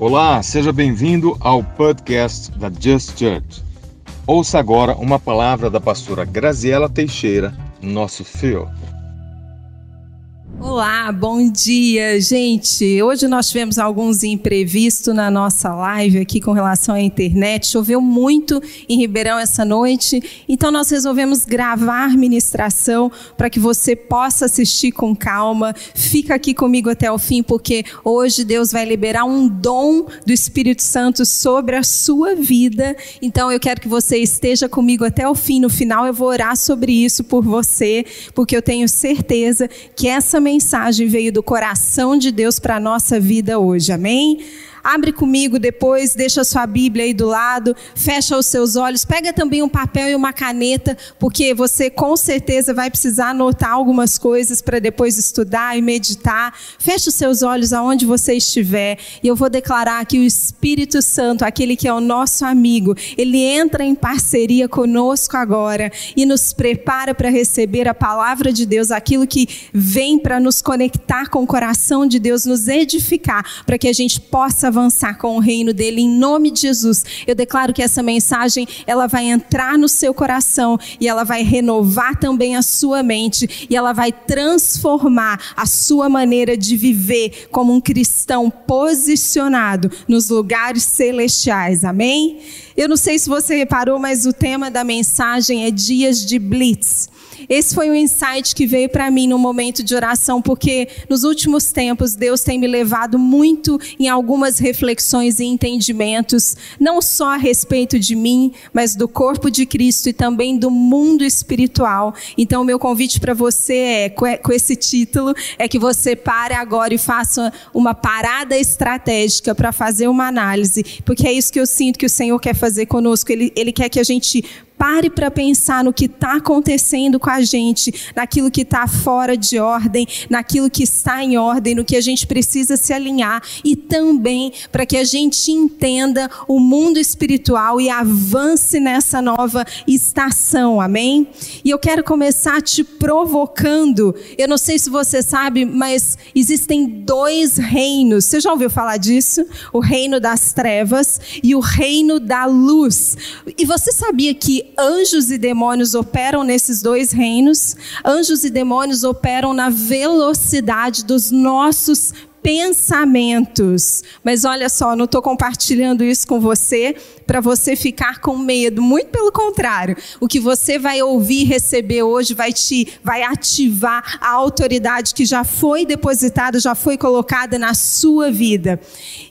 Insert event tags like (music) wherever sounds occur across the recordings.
Olá, seja bem-vindo ao podcast da Just Church. Ouça agora uma palavra da pastora Graziela Teixeira, nosso fio. Olá, bom dia, gente. Hoje nós tivemos alguns imprevistos na nossa live aqui com relação à internet. Choveu muito em Ribeirão essa noite, então nós resolvemos gravar ministração para que você possa assistir com calma. Fica aqui comigo até o fim, porque hoje Deus vai liberar um dom do Espírito Santo sobre a sua vida. Então eu quero que você esteja comigo até o fim. No final eu vou orar sobre isso por você, porque eu tenho certeza que essa mensagem veio do coração de Deus para a nossa vida hoje, amém? Abre comigo depois, deixa a sua Bíblia aí do lado, fecha os seus olhos, pega também um papel e uma caneta, porque você com certeza vai precisar anotar algumas coisas para depois estudar e meditar. Fecha os seus olhos aonde você estiver, e eu vou declarar que o Espírito Santo, aquele que é o nosso amigo, ele entra em parceria conosco agora e nos prepara para receber a palavra de Deus, aquilo que vem para nos conectar com o coração de Deus, nos edificar, para que a gente possa avançar com o reino dele em nome de Jesus. Eu declaro que essa mensagem ela vai entrar no seu coração e ela vai renovar também a sua mente e ela vai transformar a sua maneira de viver como um cristão posicionado nos lugares celestiais. Amém? Eu não sei se você reparou, mas o tema da mensagem é dias de blitz. Esse foi um insight que veio para mim no momento de oração, porque nos últimos tempos Deus tem me levado muito em algumas reflexões e entendimentos, não só a respeito de mim, mas do corpo de Cristo e também do mundo espiritual. Então, meu convite para você é, com esse título, é que você pare agora e faça uma parada estratégica para fazer uma análise, porque é isso que eu sinto que o Senhor quer fazer conosco. Ele, ele quer que a gente Pare para pensar no que está acontecendo com a gente, naquilo que está fora de ordem, naquilo que está em ordem, no que a gente precisa se alinhar e também para que a gente entenda o mundo espiritual e avance nessa nova estação, amém? E eu quero começar te provocando. Eu não sei se você sabe, mas existem dois reinos. Você já ouviu falar disso? O reino das trevas e o reino da luz. E você sabia que anjos e demônios operam nesses dois reinos. Anjos e demônios operam na velocidade dos nossos pensamentos. Mas olha só, não estou compartilhando isso com você para você ficar com medo. Muito pelo contrário, o que você vai ouvir receber hoje vai te vai ativar a autoridade que já foi depositada, já foi colocada na sua vida.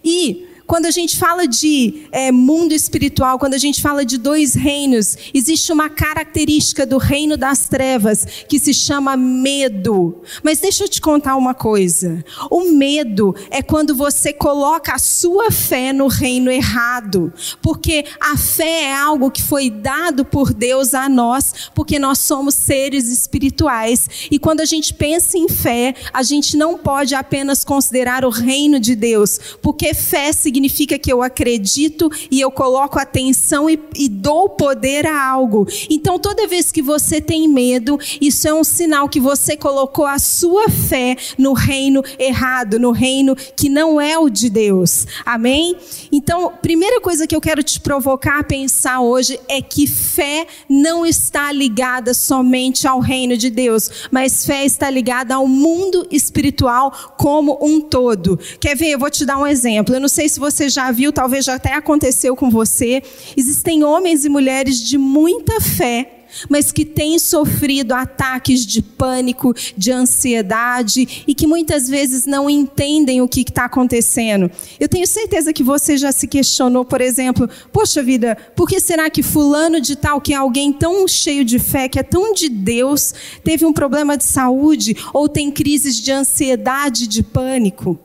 E quando a gente fala de é, mundo espiritual, quando a gente fala de dois reinos, existe uma característica do reino das trevas que se chama medo. Mas deixa eu te contar uma coisa: o medo é quando você coloca a sua fé no reino errado, porque a fé é algo que foi dado por Deus a nós, porque nós somos seres espirituais. E quando a gente pensa em fé, a gente não pode apenas considerar o reino de Deus, porque fé significa significa que eu acredito e eu coloco atenção e, e dou poder a algo. Então, toda vez que você tem medo, isso é um sinal que você colocou a sua fé no reino errado, no reino que não é o de Deus. Amém? Então, primeira coisa que eu quero te provocar a pensar hoje é que fé não está ligada somente ao reino de Deus, mas fé está ligada ao mundo espiritual como um todo. Quer ver? Eu vou te dar um exemplo. Eu não sei se você você já viu, talvez já até aconteceu com você. Existem homens e mulheres de muita fé mas que têm sofrido ataques de pânico, de ansiedade e que muitas vezes não entendem o que está acontecendo. Eu tenho certeza que você já se questionou, por exemplo, poxa vida, por que será que fulano de tal, que é alguém tão cheio de fé, que é tão de Deus, teve um problema de saúde ou tem crises de ansiedade, de pânico?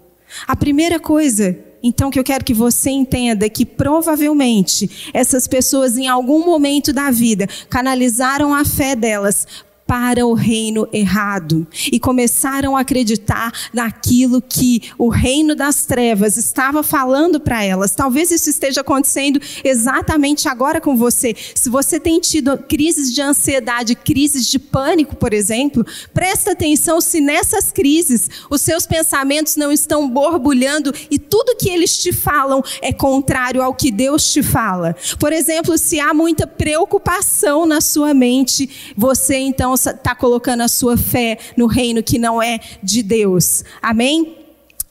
A primeira coisa então, que eu quero que você entenda que provavelmente essas pessoas, em algum momento da vida, canalizaram a fé delas para o reino errado e começaram a acreditar naquilo que o reino das trevas estava falando para elas. Talvez isso esteja acontecendo exatamente agora com você. Se você tem tido crises de ansiedade, crises de pânico, por exemplo, presta atenção se nessas crises os seus pensamentos não estão borbulhando e tudo que eles te falam é contrário ao que Deus te fala. Por exemplo, se há muita preocupação na sua mente, você então está colocando a sua fé no reino que não é de Deus. Amém?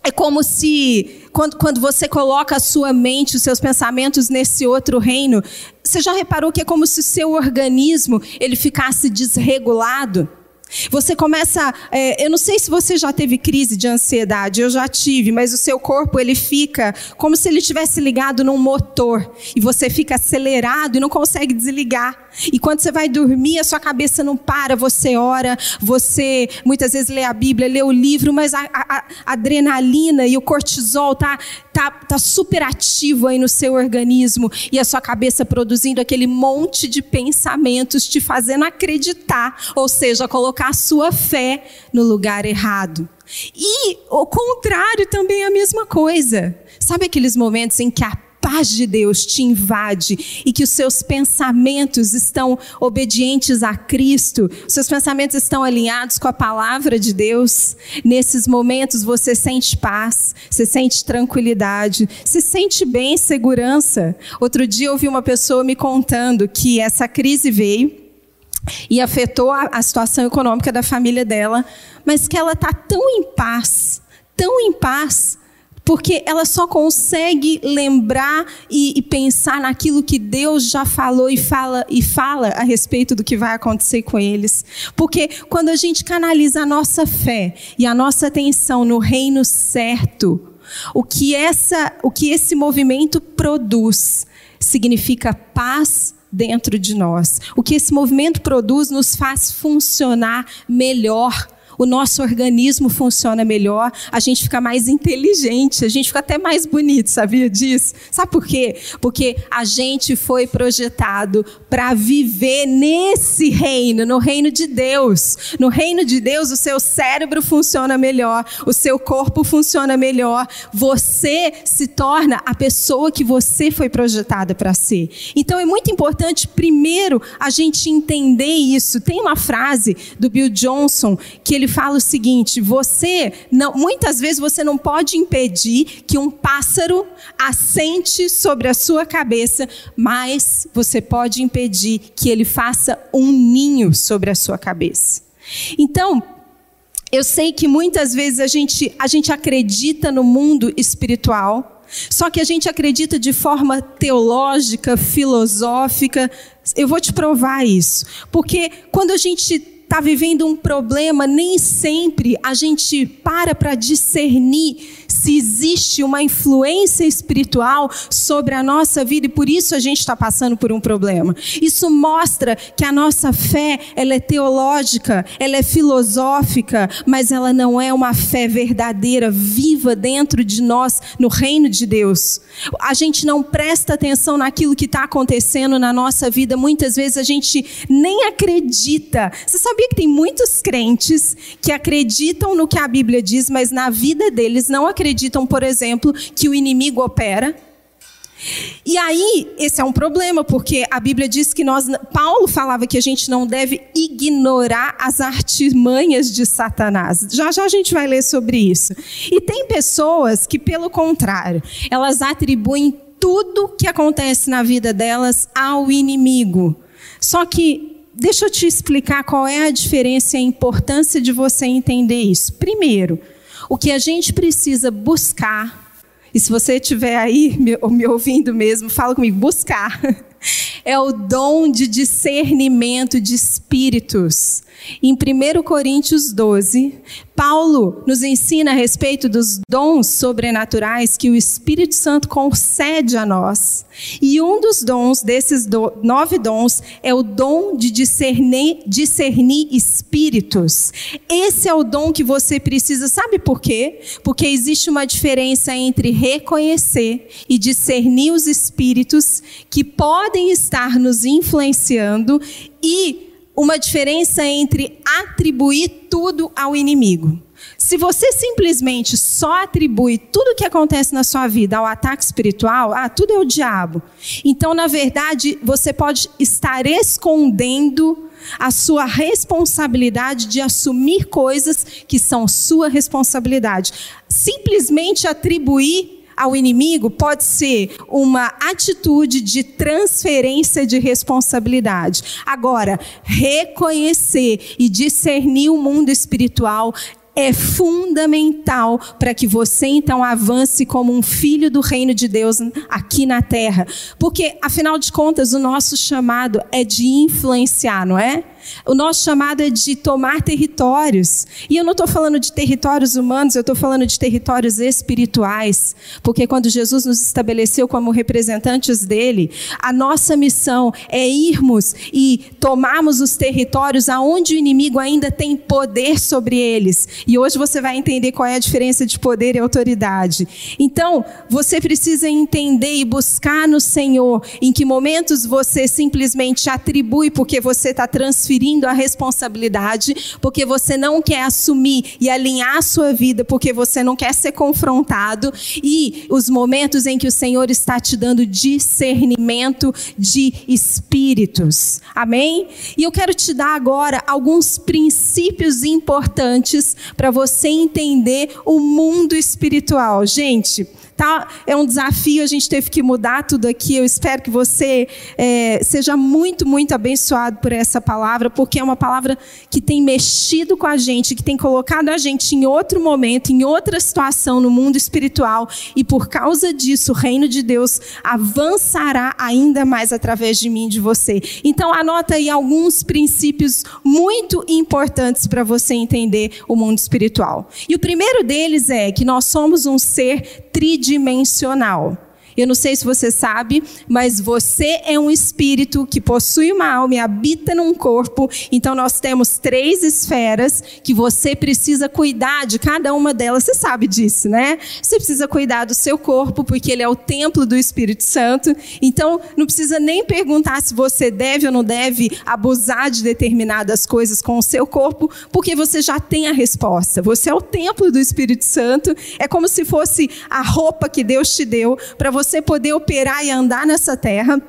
É como se, quando, quando você coloca a sua mente, os seus pensamentos nesse outro reino, você já reparou que é como se o seu organismo ele ficasse desregulado? Você começa, é, eu não sei se você já teve crise de ansiedade, eu já tive, mas o seu corpo ele fica como se ele tivesse ligado num motor e você fica acelerado e não consegue desligar. E quando você vai dormir, a sua cabeça não para, você ora, você muitas vezes lê a Bíblia, lê o livro, mas a, a, a adrenalina e o cortisol tá, tá, tá super ativo aí no seu organismo e a sua cabeça produzindo aquele monte de pensamentos, te fazendo acreditar, ou seja, colocar a sua fé no lugar errado. E o contrário também é a mesma coisa. Sabe aqueles momentos em que a paz de Deus te invade e que os seus pensamentos estão obedientes a Cristo, os seus pensamentos estão alinhados com a palavra de Deus, nesses momentos você sente paz, você sente tranquilidade, se sente bem, segurança. Outro dia eu ouvi uma pessoa me contando que essa crise veio e afetou a, a situação econômica da família dela, mas que ela está tão em paz, tão em paz, porque ela só consegue lembrar e, e, pensar naquilo que Deus já falou e fala e fala a respeito do que vai acontecer com eles. Porque quando a gente canaliza a nossa fé e a nossa atenção no reino certo, o que essa, o que esse movimento produz significa paz dentro de nós. O que esse movimento produz nos faz funcionar melhor o nosso organismo funciona melhor, a gente fica mais inteligente, a gente fica até mais bonito, sabia disso? Sabe por quê? Porque a gente foi projetado para viver nesse reino, no reino de Deus. No reino de Deus, o seu cérebro funciona melhor, o seu corpo funciona melhor, você se torna a pessoa que você foi projetada para ser. Então é muito importante, primeiro, a gente entender isso. Tem uma frase do Bill Johnson que ele fala o seguinte: você não, muitas vezes você não pode impedir que um pássaro assente sobre a sua cabeça, mas você pode impedir que ele faça um ninho sobre a sua cabeça. Então, eu sei que muitas vezes a gente, a gente acredita no mundo espiritual, só que a gente acredita de forma teológica, filosófica. Eu vou te provar isso. Porque quando a gente está vivendo um problema, nem sempre a gente para para discernir se existe uma influência espiritual sobre a nossa vida e por isso a gente está passando por um problema. Isso mostra que a nossa fé ela é teológica, ela é filosófica, mas ela não é uma fé verdadeira, viva dentro de nós, no reino de Deus. A gente não presta atenção naquilo que está acontecendo na nossa vida, muitas vezes a gente nem acredita. Você sabia que tem muitos crentes que acreditam no que a Bíblia diz, mas na vida deles não acreditam, por exemplo, que o inimigo opera? E aí, esse é um problema, porque a Bíblia diz que nós. Paulo falava que a gente não deve ignorar as artimanhas de Satanás. Já já a gente vai ler sobre isso. E tem pessoas que, pelo contrário, elas atribuem tudo que acontece na vida delas ao inimigo. Só que deixa eu te explicar qual é a diferença e a importância de você entender isso. Primeiro, o que a gente precisa buscar, e se você estiver aí me, me ouvindo mesmo, fala comigo, buscar, (laughs) é o dom de discernimento de espíritos. Em 1 Coríntios 12, Paulo nos ensina a respeito dos dons sobrenaturais que o Espírito Santo concede a nós. E um dos dons, desses do, nove dons, é o dom de discernir, discernir espíritos. Esse é o dom que você precisa. Sabe por quê? Porque existe uma diferença entre reconhecer e discernir os espíritos que podem estar nos influenciando e uma diferença entre atribuir tudo ao inimigo. Se você simplesmente só atribui tudo o que acontece na sua vida ao ataque espiritual, ah, tudo é o diabo. Então, na verdade, você pode estar escondendo a sua responsabilidade de assumir coisas que são sua responsabilidade. Simplesmente atribuir ao inimigo pode ser uma atitude de transferência de responsabilidade. Agora, reconhecer e discernir o mundo espiritual é fundamental para que você então avance como um filho do reino de Deus aqui na terra. Porque, afinal de contas, o nosso chamado é de influenciar, não é? O nosso chamado é de tomar territórios. E eu não estou falando de territórios humanos, eu estou falando de territórios espirituais. Porque quando Jesus nos estabeleceu como representantes dele, a nossa missão é irmos e tomarmos os territórios aonde o inimigo ainda tem poder sobre eles. E hoje você vai entender qual é a diferença de poder e autoridade. Então, você precisa entender e buscar no Senhor em que momentos você simplesmente atribui porque você está transferindo transferindo a responsabilidade porque você não quer assumir e alinhar a sua vida porque você não quer ser confrontado e os momentos em que o Senhor está te dando discernimento de espíritos. Amém? E eu quero te dar agora alguns princípios importantes para você entender o mundo espiritual. Gente, Tá? É um desafio, a gente teve que mudar tudo aqui. Eu espero que você é, seja muito, muito abençoado por essa palavra, porque é uma palavra que tem mexido com a gente, que tem colocado a gente em outro momento, em outra situação no mundo espiritual, e por causa disso, o reino de Deus avançará ainda mais através de mim e de você. Então, anota aí alguns princípios muito importantes para você entender o mundo espiritual. E o primeiro deles é que nós somos um ser tridimensional. Eu não sei se você sabe, mas você é um espírito que possui uma alma e habita num corpo. Então nós temos três esferas que você precisa cuidar de cada uma delas. Você sabe disso, né? Você precisa cuidar do seu corpo, porque ele é o templo do Espírito Santo. Então não precisa nem perguntar se você deve ou não deve abusar de determinadas coisas com o seu corpo, porque você já tem a resposta. Você é o templo do Espírito Santo. É como se fosse a roupa que Deus te deu para você você poder operar e andar nessa terra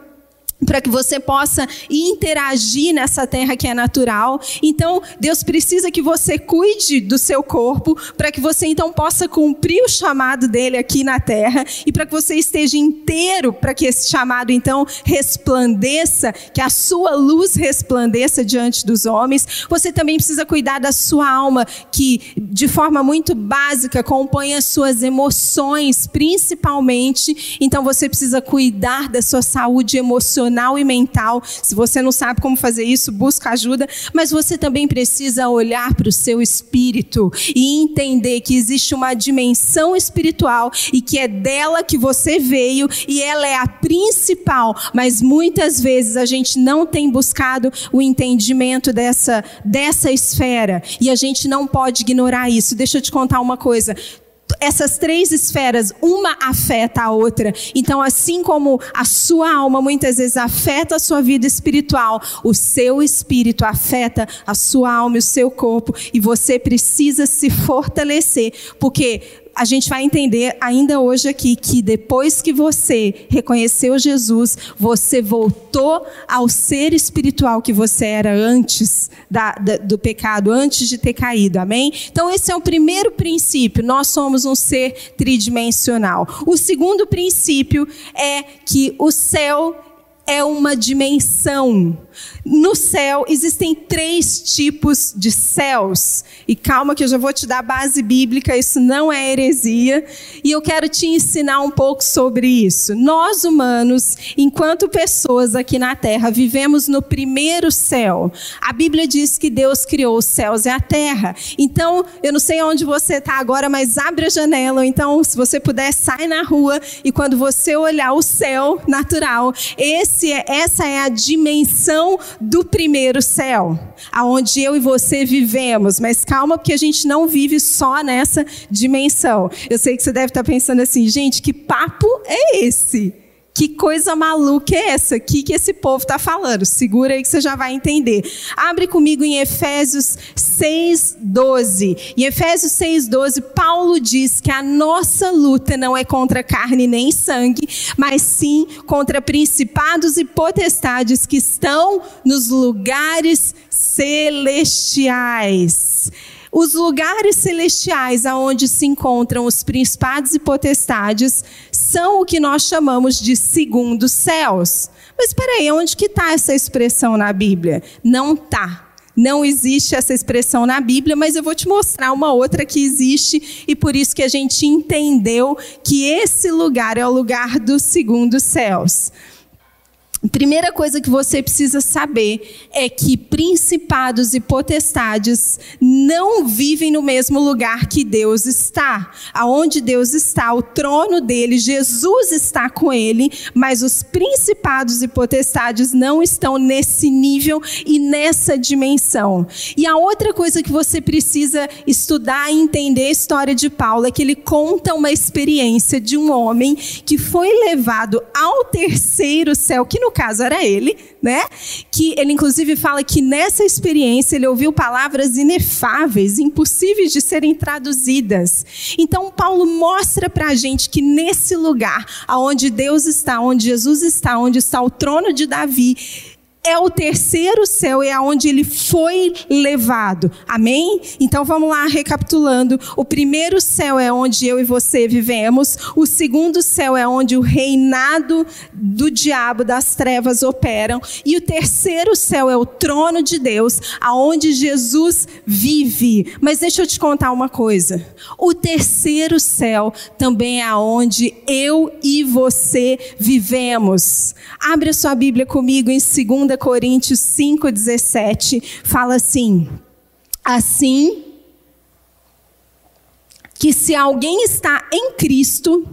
para que você possa interagir nessa terra que é natural. Então, Deus precisa que você cuide do seu corpo, para que você então possa cumprir o chamado dele aqui na terra e para que você esteja inteiro, para que esse chamado então resplandeça, que a sua luz resplandeça diante dos homens. Você também precisa cuidar da sua alma, que de forma muito básica compõe as suas emoções, principalmente. Então, você precisa cuidar da sua saúde emocional emocional e mental. Se você não sabe como fazer isso, busca ajuda. Mas você também precisa olhar para o seu espírito e entender que existe uma dimensão espiritual e que é dela que você veio e ela é a principal. Mas muitas vezes a gente não tem buscado o entendimento dessa, dessa esfera e a gente não pode ignorar isso. Deixa eu te contar uma coisa essas três esferas, uma afeta a outra. Então, assim como a sua alma muitas vezes afeta a sua vida espiritual, o seu espírito afeta a sua alma e o seu corpo, e você precisa se fortalecer, porque a gente vai entender ainda hoje aqui que depois que você reconheceu Jesus, você voltou ao ser espiritual que você era antes da, da, do pecado, antes de ter caído, amém? Então, esse é o primeiro princípio, nós somos um ser tridimensional. O segundo princípio é que o céu é uma dimensão. No céu existem três tipos de céus. E calma que eu já vou te dar base bíblica, isso não é heresia. E eu quero te ensinar um pouco sobre isso. Nós humanos, enquanto pessoas aqui na terra, vivemos no primeiro céu. A Bíblia diz que Deus criou os céus e a terra. Então, eu não sei onde você está agora, mas abre a janela. Ou então, se você puder, sai na rua e quando você olhar o céu natural, esse é, essa é a dimensão do primeiro céu, aonde eu e você vivemos. Mas calma, porque a gente não vive só nessa dimensão. Eu sei que você deve estar pensando assim, gente, que papo é esse? Que coisa maluca é essa? O que, que esse povo está falando? Segura aí que você já vai entender. Abre comigo em Efésios 6,12. Em Efésios 6,12, Paulo diz que a nossa luta não é contra carne nem sangue, mas sim contra principados e potestades que estão nos lugares celestiais. Os lugares celestiais aonde se encontram os principados e potestades são o que nós chamamos de segundos céus. Mas espera aí, onde que está essa expressão na Bíblia? Não está. Não existe essa expressão na Bíblia, mas eu vou te mostrar uma outra que existe e por isso que a gente entendeu que esse lugar é o lugar dos segundos céus. Primeira coisa que você precisa saber é que principados e potestades não vivem no mesmo lugar que Deus está. Aonde Deus está, o trono dele, Jesus está com ele, mas os principados e potestades não estão nesse nível e nessa dimensão. E a outra coisa que você precisa estudar e entender a história de Paulo é que ele conta uma experiência de um homem que foi levado ao terceiro céu, que no caso era ele, né? Que ele inclusive fala que nessa experiência ele ouviu palavras inefáveis, impossíveis de serem traduzidas. Então Paulo mostra para a gente que nesse lugar, aonde Deus está, onde Jesus está, onde está o trono de Davi, é o terceiro céu, é aonde ele foi levado. Amém? Então vamos lá, recapitulando. O primeiro céu é onde eu e você vivemos. O segundo céu é onde o reinado do diabo, das trevas operam. E o terceiro céu é o trono de Deus, aonde Jesus vive. Mas deixa eu te contar uma coisa. O terceiro céu também é aonde eu e você vivemos. Abre a sua Bíblia comigo em 2 Coríntios 5,17, fala assim: Assim que se alguém está em Cristo,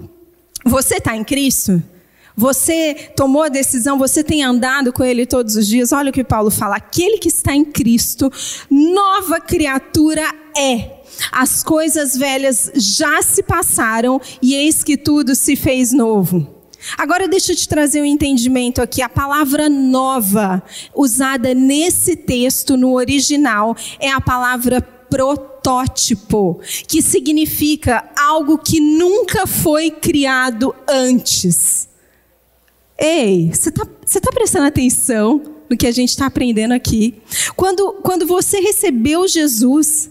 você está em Cristo? Você tomou a decisão, você tem andado com Ele todos os dias. Olha o que Paulo fala: aquele que está em Cristo, nova criatura é. As coisas velhas já se passaram e eis que tudo se fez novo. Agora deixa eu te trazer um entendimento aqui. A palavra nova usada nesse texto no original é a palavra protótipo, que significa algo que nunca foi criado antes. Ei, você está tá prestando atenção no que a gente está aprendendo aqui? Quando, quando você recebeu Jesus,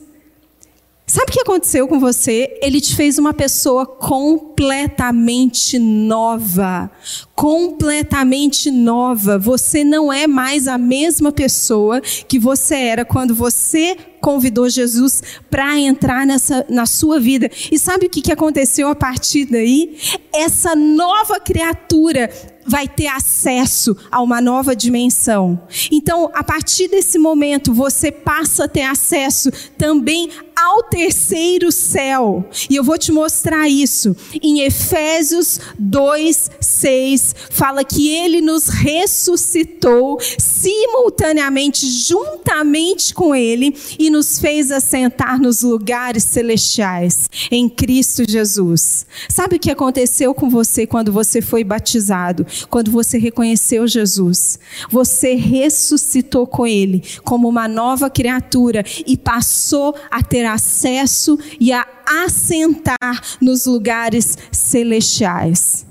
Sabe o que aconteceu com você? Ele te fez uma pessoa completamente nova. Completamente nova. Você não é mais a mesma pessoa que você era quando você convidou Jesus para entrar nessa, na sua vida. E sabe o que, que aconteceu a partir daí? Essa nova criatura vai ter acesso a uma nova dimensão. Então, a partir desse momento, você passa a ter acesso também ao terceiro céu. E eu vou te mostrar isso. Em Efésios 2, 6, fala que ele nos ressuscitou simultaneamente, juntamente com ele, e nos fez assentar nos lugares celestiais, em Cristo Jesus. Sabe o que aconteceu com você quando você foi batizado? Quando você reconheceu Jesus? Você ressuscitou com ele como uma nova criatura e passou a ter acesso e a assentar nos lugares celestiais.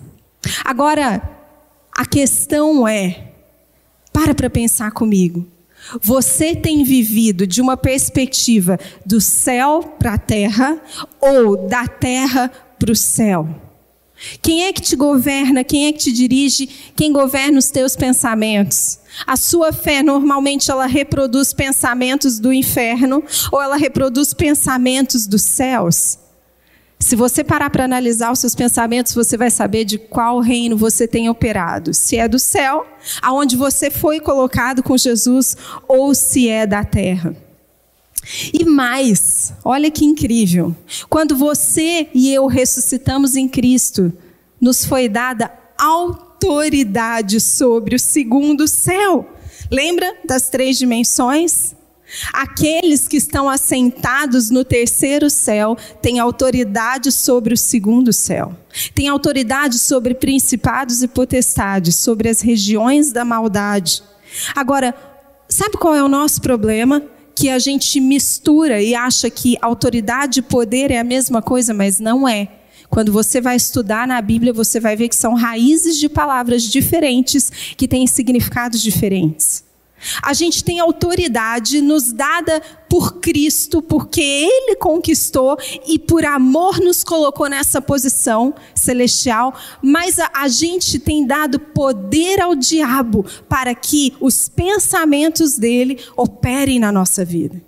Agora, a questão é, para para pensar comigo. Você tem vivido de uma perspectiva do céu para a terra ou da terra para o céu? Quem é que te governa? Quem é que te dirige? Quem governa os teus pensamentos? A sua fé normalmente ela reproduz pensamentos do inferno ou ela reproduz pensamentos dos céus? Se você parar para analisar os seus pensamentos, você vai saber de qual reino você tem operado. Se é do céu, aonde você foi colocado com Jesus, ou se é da terra. E mais, olha que incrível. Quando você e eu ressuscitamos em Cristo, nos foi dada autoridade sobre o segundo céu. Lembra das três dimensões? Aqueles que estão assentados no terceiro céu têm autoridade sobre o segundo céu. Têm autoridade sobre principados e potestades, sobre as regiões da maldade. Agora, sabe qual é o nosso problema? Que a gente mistura e acha que autoridade e poder é a mesma coisa, mas não é. Quando você vai estudar na Bíblia, você vai ver que são raízes de palavras diferentes que têm significados diferentes. A gente tem autoridade nos dada por Cristo, porque Ele conquistou e por amor nos colocou nessa posição celestial, mas a, a, gente tem dado poder ao diabo para que os pensamentos dele operem na nossa vida.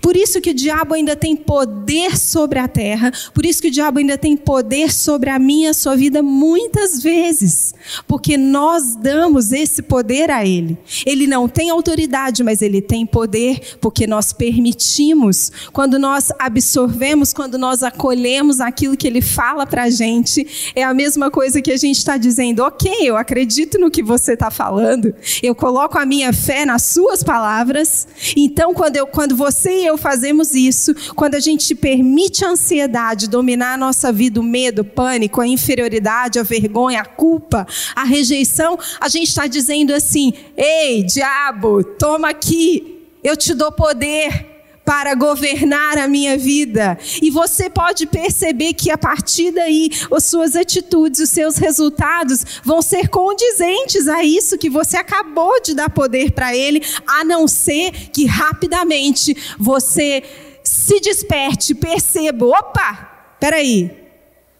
Por isso que o diabo ainda tem poder sobre a terra, por isso que o diabo ainda tem poder sobre a minha, a sua vida muitas vezes, porque nós damos esse poder a ele. Ele não tem autoridade, mas ele tem poder porque nós permitimos, quando nós absorvemos, quando nós acolhemos aquilo que ele fala para a gente, é a mesma coisa que a gente está dizendo, ok, eu acredito no que você está falando, eu coloco a minha fé nas suas palavras, então quando, eu, quando você você e eu fazemos isso, quando a gente permite a ansiedade dominar a nossa vida, o medo, o pânico, a inferioridade, a vergonha, a culpa, a rejeição, a gente está dizendo assim: ei, diabo, toma aqui, eu te dou poder para governar a minha vida. E você pode perceber que a partir daí, as suas atitudes, os seus resultados vão ser condizentes a isso que você acabou de dar poder para ele, a não ser que rapidamente você se desperte, perceba, opa, peraí,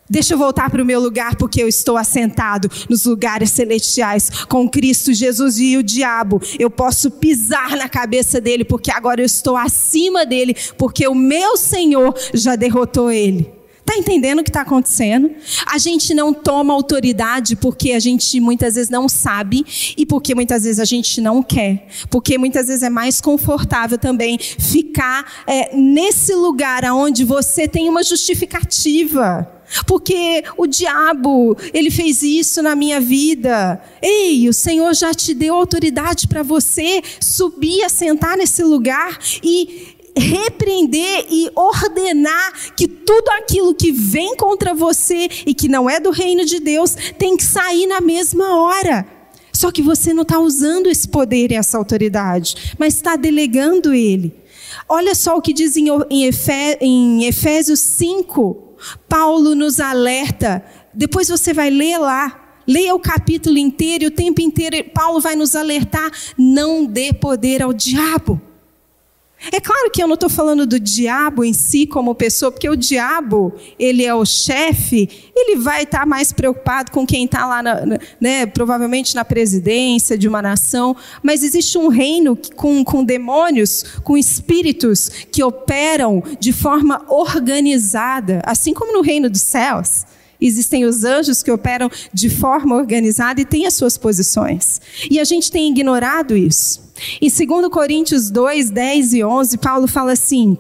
Deixa eu voltar para o meu lugar, porque eu estou assentado nos lugares celestiais com Cristo Jesus e o diabo. Eu posso pisar na cabeça dele, porque agora eu estou acima dele, porque o meu Senhor já derrotou ele. Está entendendo o que está acontecendo? A gente não toma autoridade porque a gente muitas vezes não sabe e porque muitas vezes a gente não quer. Porque muitas vezes é mais confortável também ficar é, nesse lugar onde você tem uma justificativa. Porque o diabo, ele fez isso na minha vida. Ei, o Senhor já te deu autoridade para você subir, assentar nesse lugar e repreender e ordenar que tudo aquilo que vem contra você e que não é do reino de Deus tem que sair na mesma hora. Só que você não está usando esse poder e essa autoridade, mas está delegando ele. Olha só o que diz em Efésios 5, Paulo nos alerta. Depois você vai ler lá. Leia o capítulo inteiro e o tempo inteiro Paulo vai nos alertar: não dê poder ao diabo. É claro que eu não estou falando do diabo em si como pessoa, porque o diabo, ele é o chefe, ele vai estar tá mais preocupado com quem está lá, na, né, provavelmente na presidência de uma nação, mas existe um reino com, com demônios, com espíritos que operam de forma organizada, assim como no reino dos céus. Existem os anjos que operam de forma organizada e têm as suas posições. E a gente tem ignorado isso. Em 2 Coríntios 2, 10 e 11, Paulo fala assim: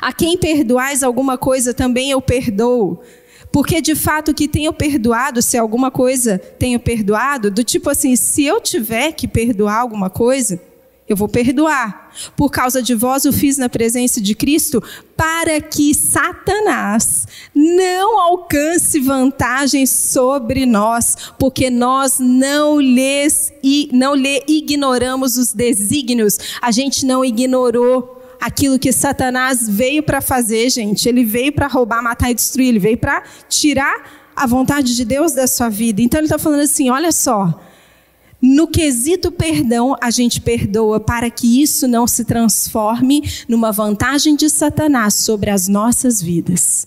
A quem perdoais alguma coisa, também eu perdoo. Porque de fato que tenho perdoado, se alguma coisa tenho perdoado, do tipo assim, se eu tiver que perdoar alguma coisa, eu vou perdoar. Por causa de vós o fiz na presença de Cristo, para que Satanás não alcance vantagem sobre nós, porque nós não lhes e não lhe ignoramos os desígnios. A gente não ignorou aquilo que Satanás veio para fazer, gente. Ele veio para roubar, matar e destruir. Ele veio para tirar a vontade de Deus da sua vida. Então ele está falando assim: olha só. No quesito perdão, a gente perdoa para que isso não se transforme numa vantagem de Satanás sobre as nossas vidas.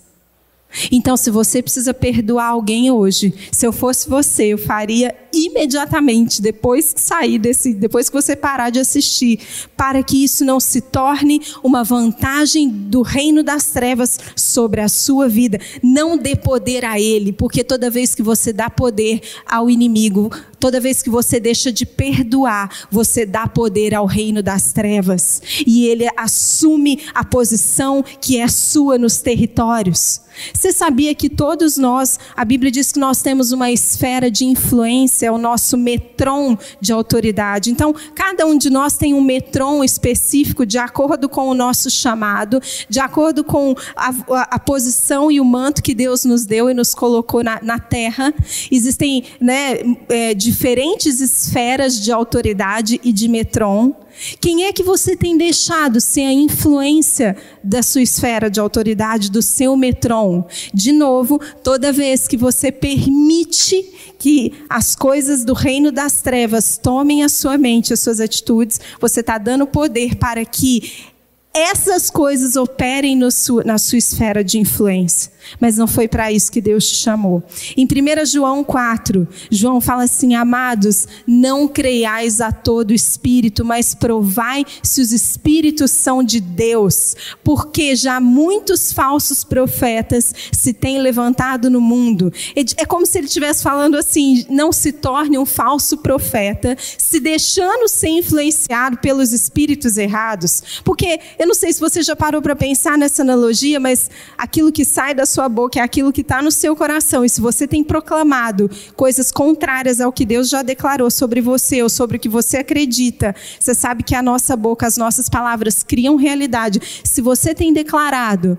Então, se você precisa perdoar alguém hoje, se eu fosse você, eu faria imediatamente, depois que sair desse, depois que você parar de assistir, para que isso não se torne uma vantagem do reino das trevas sobre a sua vida. Não dê poder a ele, porque toda vez que você dá poder ao inimigo, toda vez que você deixa de perdoar, você dá poder ao reino das trevas e ele assume a posição que é sua nos territórios. Você sabia que todos nós, a Bíblia diz que nós temos uma esfera de influência é o nosso metron de autoridade. Então, cada um de nós tem um metron específico de acordo com o nosso chamado, de acordo com a, a, a posição e o manto que Deus nos deu e nos colocou na, na terra. Existem né, é, diferentes esferas de autoridade e de metron. Quem é que você tem deixado ser a influência da sua esfera de autoridade, do seu metron? De novo, toda vez que você permite que as coisas do reino das trevas tomem a sua mente, as suas atitudes, você está dando poder para que essas coisas operem na sua esfera de influência mas não foi para isso que Deus te chamou. Em 1 João 4, João fala assim: Amados, não creiais a todo espírito, mas provai se os espíritos são de Deus, porque já muitos falsos profetas se têm levantado no mundo. É como se ele estivesse falando assim: não se torne um falso profeta, se deixando ser influenciado pelos espíritos errados. Porque eu não sei se você já parou para pensar nessa analogia, mas aquilo que sai da sua sua boca é aquilo que está no seu coração. E se você tem proclamado coisas contrárias ao que Deus já declarou sobre você ou sobre o que você acredita, você sabe que a nossa boca, as nossas palavras criam realidade. Se você tem declarado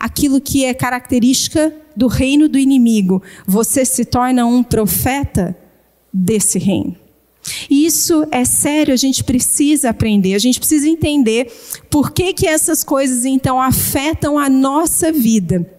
aquilo que é característica do reino do inimigo, você se torna um profeta desse reino. Isso é sério, a gente precisa aprender, a gente precisa entender por que, que essas coisas então afetam a nossa vida.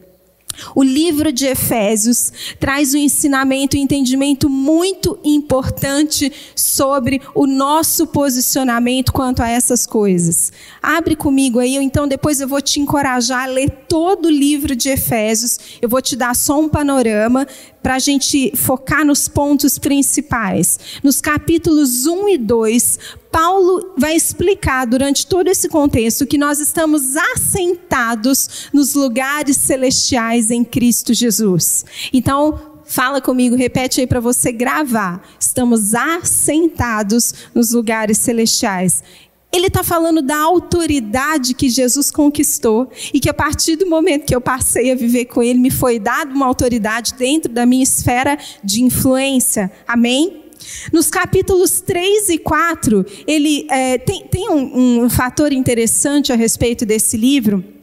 O livro de Efésios traz um ensinamento e um entendimento muito importante sobre o nosso posicionamento quanto a essas coisas. Abre comigo aí, então depois eu vou te encorajar a ler todo o livro de Efésios. Eu vou te dar só um panorama para a gente focar nos pontos principais. Nos capítulos 1 e 2, Paulo vai explicar durante todo esse contexto que nós estamos assentados nos lugares celestiais em Cristo Jesus. Então, fala comigo, repete aí para você gravar. Estamos assentados nos lugares celestiais. Ele está falando da autoridade que Jesus conquistou e que a partir do momento que eu passei a viver com Ele, me foi dada uma autoridade dentro da minha esfera de influência. Amém? Nos capítulos 3 e 4, ele é, tem, tem um, um fator interessante a respeito desse livro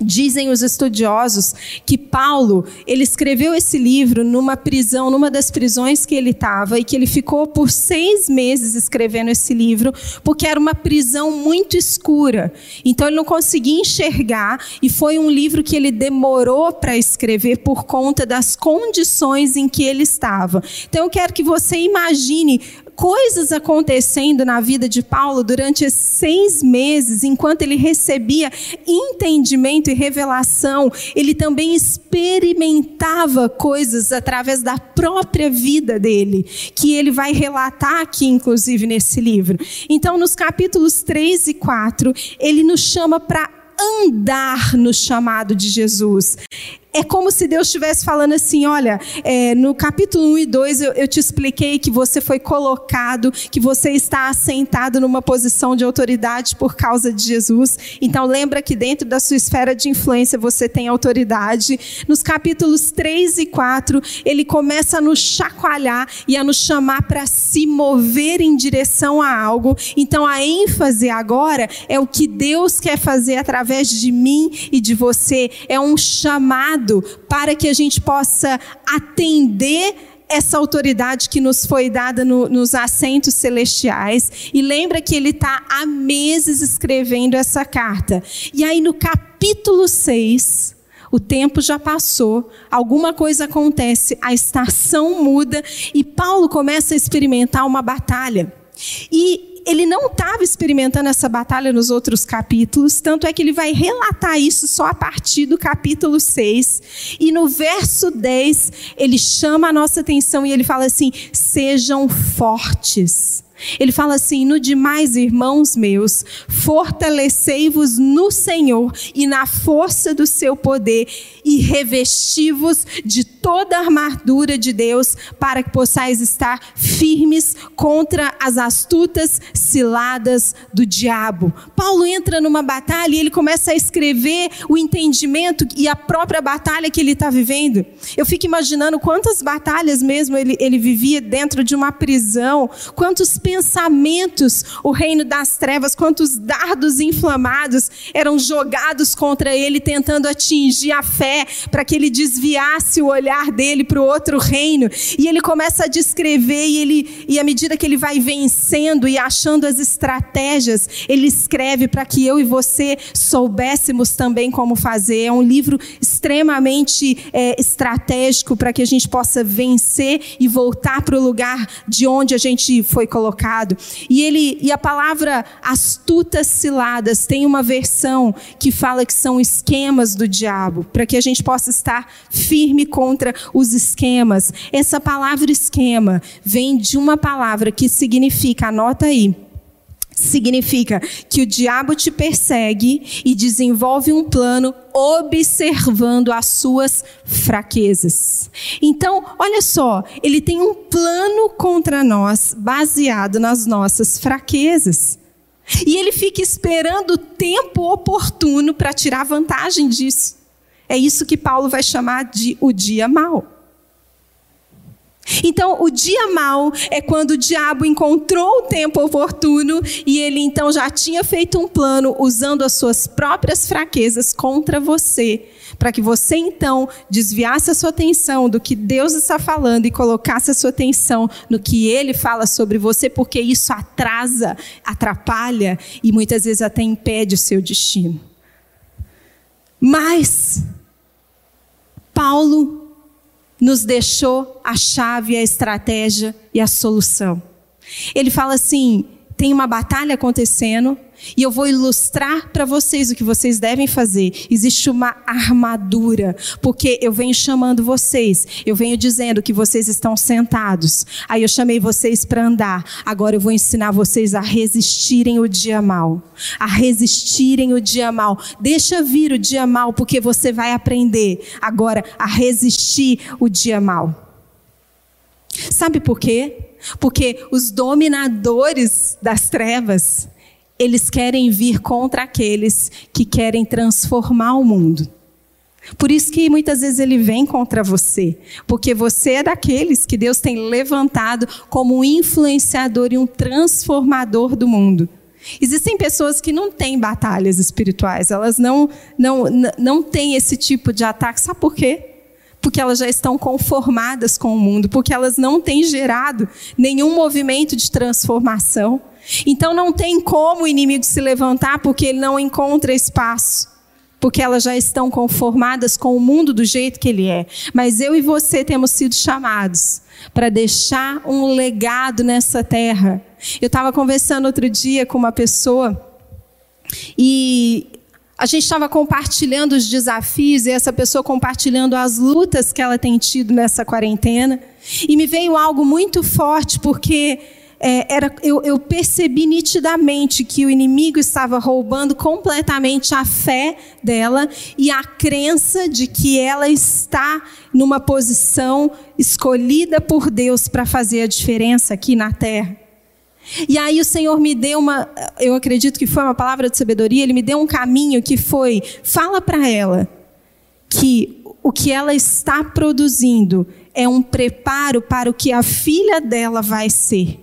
Dizem os estudiosos que Paulo, ele escreveu esse livro numa prisão, numa das prisões que ele estava, e que ele ficou por seis meses escrevendo esse livro, porque era uma prisão muito escura. Então ele não conseguia enxergar, e foi um livro que ele demorou para escrever por conta das condições em que ele estava. Então eu quero que você imagine coisas acontecendo na vida de Paulo durante esses seis meses, enquanto ele recebia entendimento e revelação, ele também experimentava coisas através da própria vida dele, que ele vai relatar aqui, inclusive, nesse livro. Então, nos capítulos 3 e 4, ele nos chama para andar no chamado de Jesus. É como se Deus estivesse falando assim: olha, é, no capítulo 1 e 2 eu, eu, te expliquei que você foi colocado, que você está assentado numa posição de autoridade por causa de Jesus. Então, lembra que dentro da sua esfera de influência você tem autoridade. Nos capítulos 3 e 4, ele começa a nos chacoalhar e a nos chamar para se mover em direção a algo. Então, a ênfase agora é o que Deus quer fazer através de mim e de você. É um chamado para que a gente possa atender essa autoridade que nos foi dada no, nos assentos celestiais. E lembra que ele está há meses escrevendo essa carta. E aí no capítulo 6, o tempo já passou, alguma coisa acontece, a estação muda e Paulo começa a experimentar uma batalha. E ele não estava experimentando essa batalha nos outros capítulos, tanto é que ele vai relatar isso só a partir do capítulo 6. E no verso 10, ele chama a nossa atenção e ele fala assim: sejam fortes. Ele fala assim: no demais, irmãos meus, fortalecei-vos no Senhor e na força do seu poder, e revesti-vos de toda a armadura de Deus para que possais estar firmes contra as astutas ciladas do diabo. Paulo entra numa batalha e ele começa a escrever o entendimento e a própria batalha que ele está vivendo. Eu fico imaginando quantas batalhas mesmo ele, ele vivia dentro de uma prisão, quantos pensamentos o reino das trevas, quantos dardos inflamados eram jogados contra ele, tentando atingir a fé, para que ele desviasse o olhar dele para o outro reino. E ele começa a descrever, e, ele, e à medida que ele vai vencendo e achando as estratégias, ele escreve para que eu e você soubéssemos também como fazer. É um livro extremamente é, estratégico para que a gente possa vencer e voltar para o lugar de onde a gente foi colocado. E ele e a palavra astutas ciladas tem uma versão que fala que são esquemas do diabo, para que a gente possa estar firme contra os esquemas. Essa palavra esquema vem de uma palavra que significa, anota aí, significa que o diabo te persegue e desenvolve um plano observando as suas fraquezas. Então, olha só, ele tem um plano contra nós baseado nas nossas fraquezas. E ele fica esperando o tempo oportuno para tirar vantagem disso. É isso que Paulo vai chamar de o dia mau. Então, o dia mau é quando o diabo encontrou o tempo oportuno e ele então já tinha feito um plano usando as suas próprias fraquezas contra você, para que você então desviasse a sua atenção do que Deus está falando e colocasse a sua atenção no que ele fala sobre você, porque isso atrasa, atrapalha e muitas vezes até impede o seu destino. Mas Paulo nos deixou a chave, a estratégia e a solução. Ele fala assim: tem uma batalha acontecendo e eu vou ilustrar para vocês o que vocês devem fazer. Existe uma armadura, porque eu venho chamando vocês, eu venho dizendo que vocês estão sentados. Aí eu chamei vocês para andar. Agora eu vou ensinar vocês a resistirem o dia mal. A resistirem o dia mal. Deixa vir o dia mal, porque você vai aprender agora a resistir o dia mal. Sabe por quê? Porque os dominadores das trevas, eles querem vir contra aqueles que querem transformar o mundo. Por isso que muitas vezes ele vem contra você, porque você é daqueles que Deus tem levantado como um influenciador e um transformador do mundo. Existem pessoas que não têm batalhas espirituais, elas não, não, não têm esse tipo de ataque. Sabe por quê? porque elas já estão conformadas com o mundo, porque elas não têm gerado nenhum movimento de transformação. Então não tem como o inimigo se levantar porque ele não encontra espaço. Porque elas já estão conformadas com o mundo do jeito que ele é. Mas eu e você temos sido chamados para deixar um legado nessa terra. Eu estava conversando outro dia com uma pessoa e a gente estava compartilhando os desafios e essa pessoa compartilhando as lutas que ela tem tido nessa quarentena. E me veio algo muito forte, porque é, era, eu, eu percebi nitidamente que o inimigo estava roubando completamente a fé dela e a crença de que ela está numa posição escolhida por Deus para fazer a diferença aqui na terra. E aí o Senhor me deu uma, eu acredito que foi uma palavra de sabedoria, ele me deu um caminho que foi, fala para ela que o que ela está produzindo é um preparo para o que a filha dela vai ser.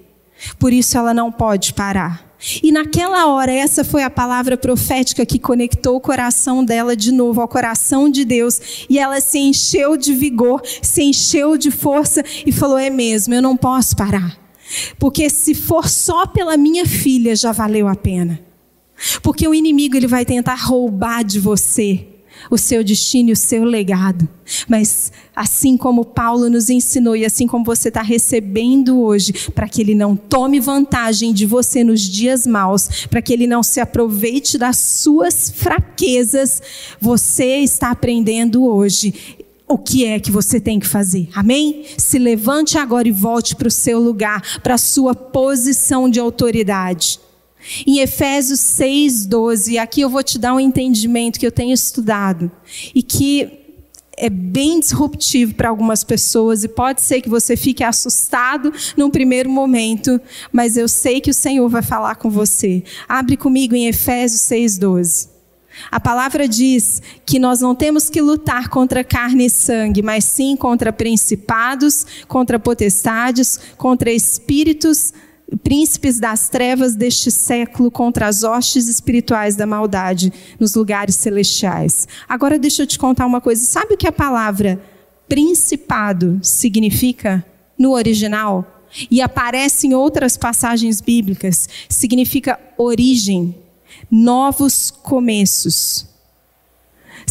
Por isso ela não pode parar. E naquela hora, essa foi a palavra profética que conectou o coração dela de novo ao coração de Deus. E ela se encheu de vigor, se encheu de força e falou: É mesmo, eu não posso parar. Porque se for só pela minha filha, já valeu a pena. Porque o inimigo ele vai tentar roubar de você o seu destino e o seu legado. Mas assim como Paulo nos ensinou e assim como você está recebendo hoje, para que ele não tome vantagem de você nos dias maus, para que ele não se aproveite das suas fraquezas, você está aprendendo hoje o que é que você tem que fazer. Amém? Se levante agora e volte para o seu lugar, para a sua posição de autoridade. Em Efésios 6, 12, aqui eu vou te dar um entendimento que eu tenho estudado e que é bem disruptivo para algumas pessoas e pode ser que você fique assustado num primeiro momento, mas eu sei que o Senhor vai falar com você. Abre comigo em Efésios 6:12. A palavra diz que nós não temos que lutar contra carne e sangue, mas sim contra principados, contra potestades, contra espíritos príncipes das trevas deste século contra as hostes espirituais da maldade nos lugares celestiais. Agora deixa eu te contar uma coisa. Sabe o que a palavra principado significa no original? E aparece em outras passagens bíblicas. Significa origem, novos começos.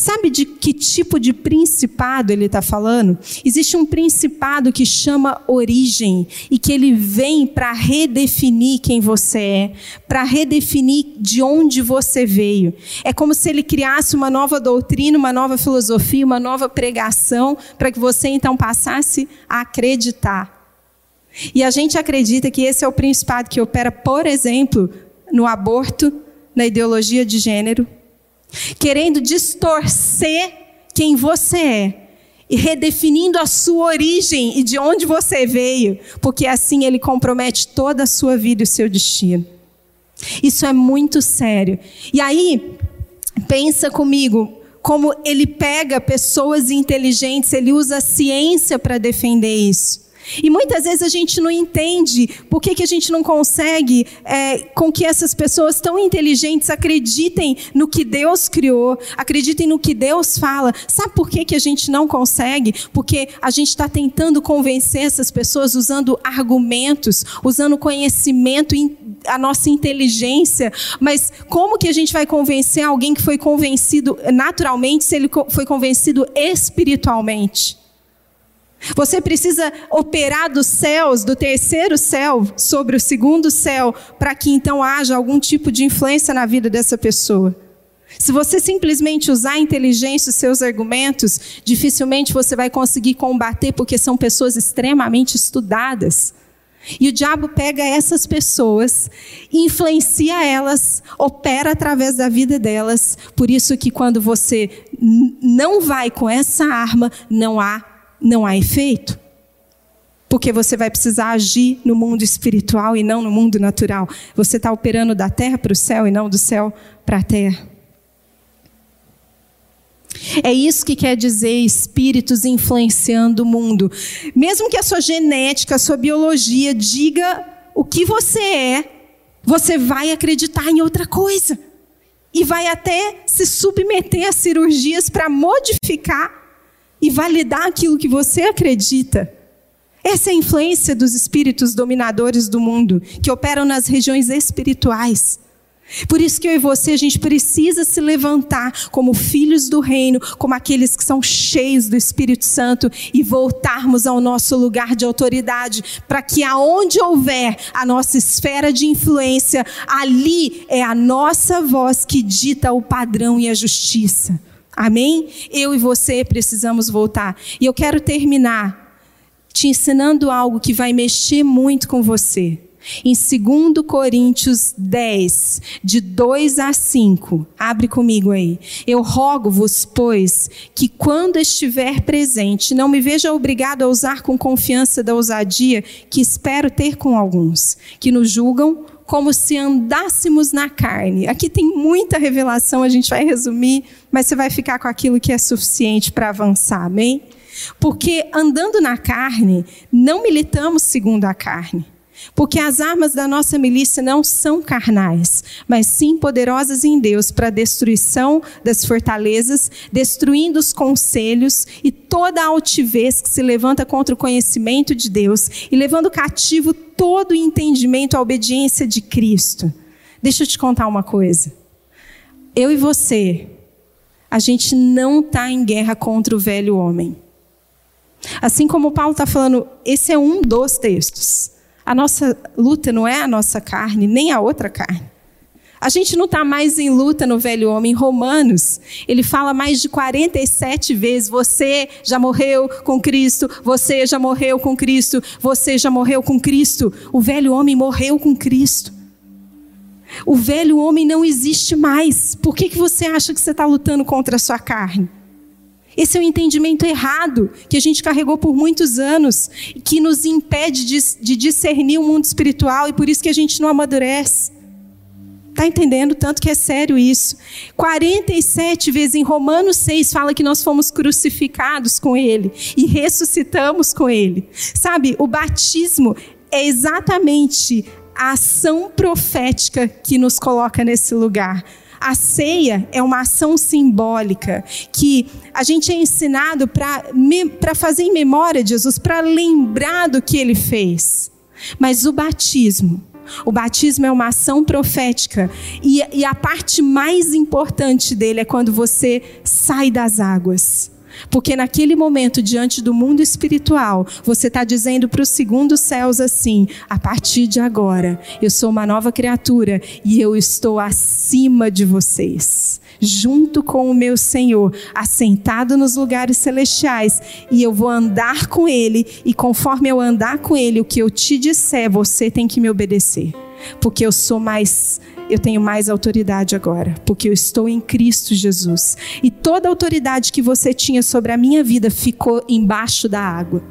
Sabe de que tipo de principado ele está falando? Existe um principado que chama origem e que ele vem para redefinir quem você é, para redefinir de onde você veio. É como se ele criasse uma nova doutrina, uma nova filosofia, uma nova pregação, para que você então passasse a acreditar. E a gente acredita que esse é o principado que opera, por exemplo, no aborto, na ideologia de gênero, querendo distorcer quem você é e redefinindo a sua origem e de onde você veio, porque assim ele compromete toda a sua vida e o seu destino. Isso é muito sério. E aí, pensa comigo, como ele pega pessoas inteligentes, ele usa a ciência para defender isso. E muitas vezes a gente não entende por que, que a gente não consegue é, com que essas pessoas tão inteligentes acreditem no que Deus criou, acreditem no que Deus fala. Sabe por que, que a gente não consegue? Porque a gente está tentando convencer essas pessoas usando argumentos, usando conhecimento, a nossa inteligência. Mas como que a gente vai convencer alguém que foi convencido naturalmente se ele foi convencido espiritualmente? Você precisa operar dos céus, do terceiro céu, sobre o segundo céu, para que então haja algum tipo de influência na vida dessa pessoa. Se você simplesmente usar a inteligência, os seus argumentos, dificilmente você vai conseguir combater, porque são pessoas extremamente estudadas. E o diabo pega essas pessoas, influencia elas, opera através da vida delas. Por isso que quando você não vai com essa arma, não há não há efeito. Porque você vai precisar agir no mundo espiritual e não no mundo natural. Você está operando da terra para o céu e não do céu para a terra. É isso que quer dizer espíritos influenciando o mundo. Mesmo que a sua genética, a sua biologia diga o que você é, você vai acreditar em outra coisa. E vai até se submeter a cirurgias para modificar e validar aquilo que você acredita. Essa é a influência dos espíritos dominadores do mundo, que operam nas regiões espirituais. Por isso que eu e você, a gente precisa se levantar como filhos do reino, como aqueles que são cheios do Espírito Santo e voltarmos ao nosso lugar de autoridade, para que aonde houver a nossa esfera de influência, ali é a nossa voz que dita o padrão e a justiça. Amém? Eu e você precisamos voltar. E eu quero terminar te ensinando algo que vai mexer muito com você. Em 2 Coríntios 10, de 2 a 5, abre comigo aí. Eu rogo-vos, pois, que quando estiver presente, não me veja obrigado a usar com confiança da ousadia que espero ter com alguns, que nos julgam como se andássemos na carne. Aqui tem muita revelação, a gente vai resumir, mas você vai ficar com aquilo que é suficiente para avançar, amém? Porque andando na carne, não militamos segundo a carne. Porque as armas da nossa milícia não são carnais, mas sim poderosas em Deus para a destruição das fortalezas, destruindo os conselhos e toda a altivez que se levanta contra o conhecimento de Deus e levando cativo todo entendimento à obediência de Cristo. Deixa eu te contar uma coisa. Eu e você, a gente não está em guerra contra o velho homem. Assim como Paulo está falando, esse é um dos textos. A nossa luta não é a nossa carne, nem a outra carne. A gente não está mais em luta no velho homem. Em Romanos, ele fala mais de 47 vezes: você já morreu com Cristo, você já morreu com Cristo, você já morreu com Cristo. O velho homem morreu com Cristo. O velho homem não existe mais. Por que, que você acha que você está lutando contra a sua carne? Esse é o um entendimento errado que a gente carregou por muitos anos, que nos impede de, de discernir o mundo espiritual e por isso que a gente não amadurece. Está entendendo tanto que é sério isso? 47 vezes em Romanos 6 fala que nós fomos crucificados com Ele e ressuscitamos com Ele. Sabe, o batismo é exatamente a ação profética que nos coloca nesse lugar. A ceia é uma ação simbólica que a gente é ensinado para fazer em memória de Jesus, para lembrar do que ele fez. Mas o batismo, o batismo é uma ação profética e, e a parte mais importante dele é quando você sai das águas. Porque naquele momento, diante do mundo espiritual, você está dizendo para os segundos céus assim: a partir de agora, eu sou uma nova criatura e eu estou acima de vocês, junto com o meu Senhor, assentado nos lugares celestiais, e eu vou andar com Ele, e conforme eu andar com Ele, o que eu te disser, você tem que me obedecer. Porque eu sou mais eu tenho mais autoridade agora, porque eu estou em Cristo Jesus. E toda a autoridade que você tinha sobre a minha vida ficou embaixo da água.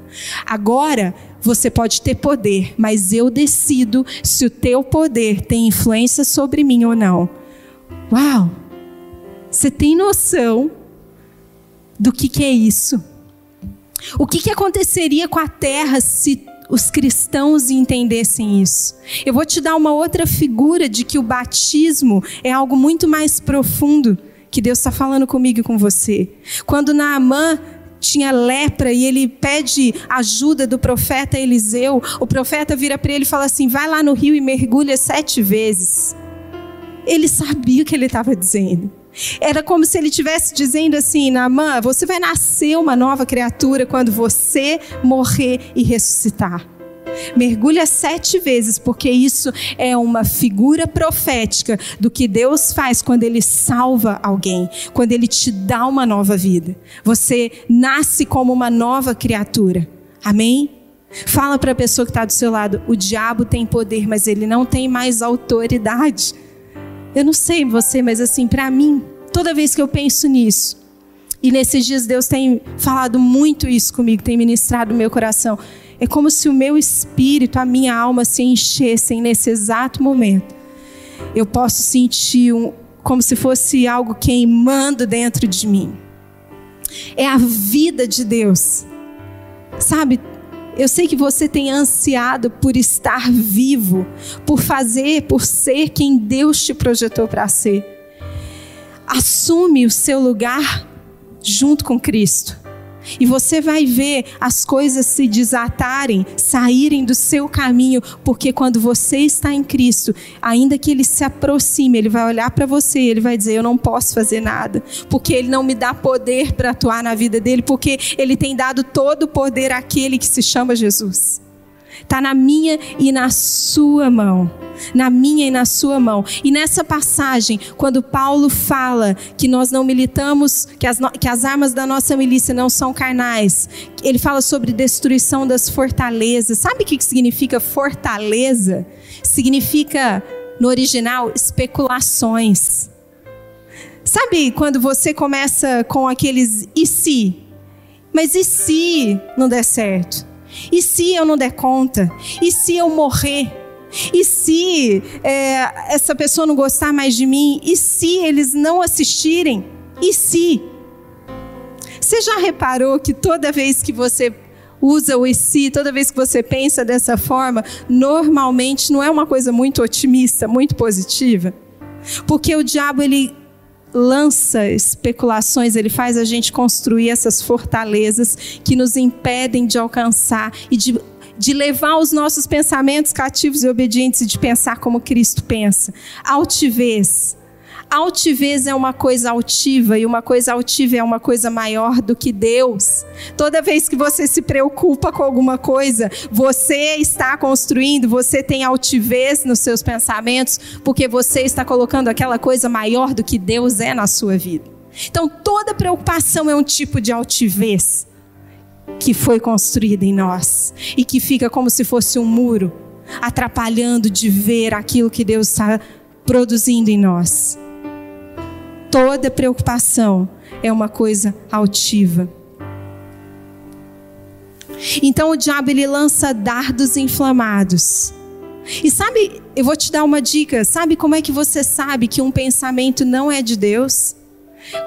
Agora você pode ter poder, mas eu decido se o teu poder tem influência sobre mim ou não. Uau! Você tem noção do que, que é isso? O que, que aconteceria com a terra se os cristãos entendessem isso. Eu vou te dar uma outra figura de que o batismo é algo muito mais profundo que Deus está falando comigo e com você. Quando Naamã tinha lepra e ele pede ajuda do profeta Eliseu, o profeta vira para ele e fala assim: vai lá no rio e mergulha sete vezes. Ele sabia o que ele estava dizendo. Era como se ele estivesse dizendo assim: Naamã, você vai nascer uma nova criatura quando você morrer e ressuscitar. Mergulha sete vezes, porque isso é uma figura profética do que Deus faz quando Ele salva alguém, quando Ele te dá uma nova vida. Você nasce como uma nova criatura. Amém? Fala para a pessoa que está do seu lado: o diabo tem poder, mas ele não tem mais autoridade. Eu não sei você, mas assim, para mim, toda vez que eu penso nisso, e nesses dias Deus tem falado muito isso comigo, tem ministrado o meu coração. É como se o meu espírito, a minha alma se enchessem nesse exato momento. Eu posso sentir um, como se fosse algo queimando dentro de mim. É a vida de Deus. Sabe, eu sei que você tem ansiado por estar vivo, por fazer, por ser quem Deus te projetou para ser. Assume o seu lugar junto com Cristo. E você vai ver as coisas se desatarem, saírem do seu caminho, porque quando você está em Cristo, ainda que ele se aproxime, ele vai olhar para você, ele vai dizer: Eu não posso fazer nada, porque ele não me dá poder para atuar na vida dele, porque ele tem dado todo o poder àquele que se chama Jesus. Está na minha e na sua mão. Na minha e na sua mão. E nessa passagem, quando Paulo fala que nós não militamos, que as, que as armas da nossa milícia não são carnais, ele fala sobre destruição das fortalezas. Sabe o que significa fortaleza? Significa, no original, especulações. Sabe quando você começa com aqueles e se? Mas e se não der certo? E se eu não der conta? E se eu morrer? E se é, essa pessoa não gostar mais de mim? E se eles não assistirem? E se? Você já reparou que toda vez que você usa o e se, toda vez que você pensa dessa forma, normalmente não é uma coisa muito otimista, muito positiva? Porque o diabo ele lança especulações, ele faz a gente construir essas fortalezas que nos impedem de alcançar e de, de levar os nossos pensamentos cativos e obedientes e de pensar como Cristo pensa. Altivez. Altivez é uma coisa altiva e uma coisa altiva é uma coisa maior do que Deus. Toda vez que você se preocupa com alguma coisa, você está construindo, você tem altivez nos seus pensamentos, porque você está colocando aquela coisa maior do que Deus é na sua vida. Então, toda preocupação é um tipo de altivez que foi construída em nós e que fica como se fosse um muro, atrapalhando de ver aquilo que Deus está produzindo em nós toda preocupação é uma coisa altiva. Então o diabo ele lança dardos inflamados. E sabe, eu vou te dar uma dica. Sabe como é que você sabe que um pensamento não é de Deus?